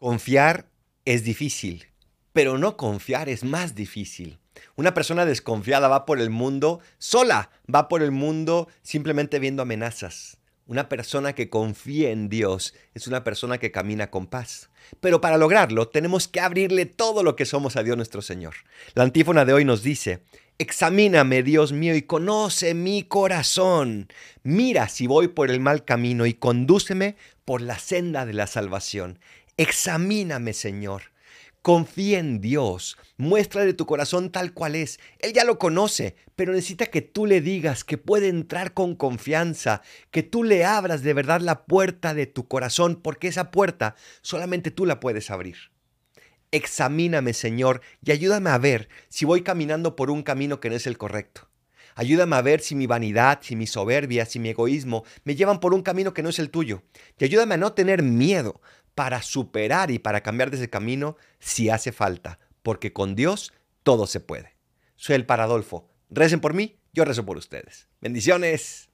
Confiar es difícil, pero no confiar es más difícil. Una persona desconfiada va por el mundo sola, va por el mundo simplemente viendo amenazas. Una persona que confía en Dios es una persona que camina con paz. Pero para lograrlo tenemos que abrirle todo lo que somos a Dios nuestro Señor. La antífona de hoy nos dice, Examíname, Dios mío, y conoce mi corazón. Mira si voy por el mal camino y condúceme por la senda de la salvación. Examíname, Señor. Confía en Dios, muéstrale tu corazón tal cual es. Él ya lo conoce, pero necesita que tú le digas que puede entrar con confianza, que tú le abras de verdad la puerta de tu corazón, porque esa puerta solamente tú la puedes abrir. Examíname, Señor, y ayúdame a ver si voy caminando por un camino que no es el correcto. Ayúdame a ver si mi vanidad, si mi soberbia, si mi egoísmo me llevan por un camino que no es el tuyo. Y ayúdame a no tener miedo para superar y para cambiar de ese camino si hace falta, porque con Dios todo se puede. Soy el Paradolfo. Recen por mí, yo rezo por ustedes. Bendiciones.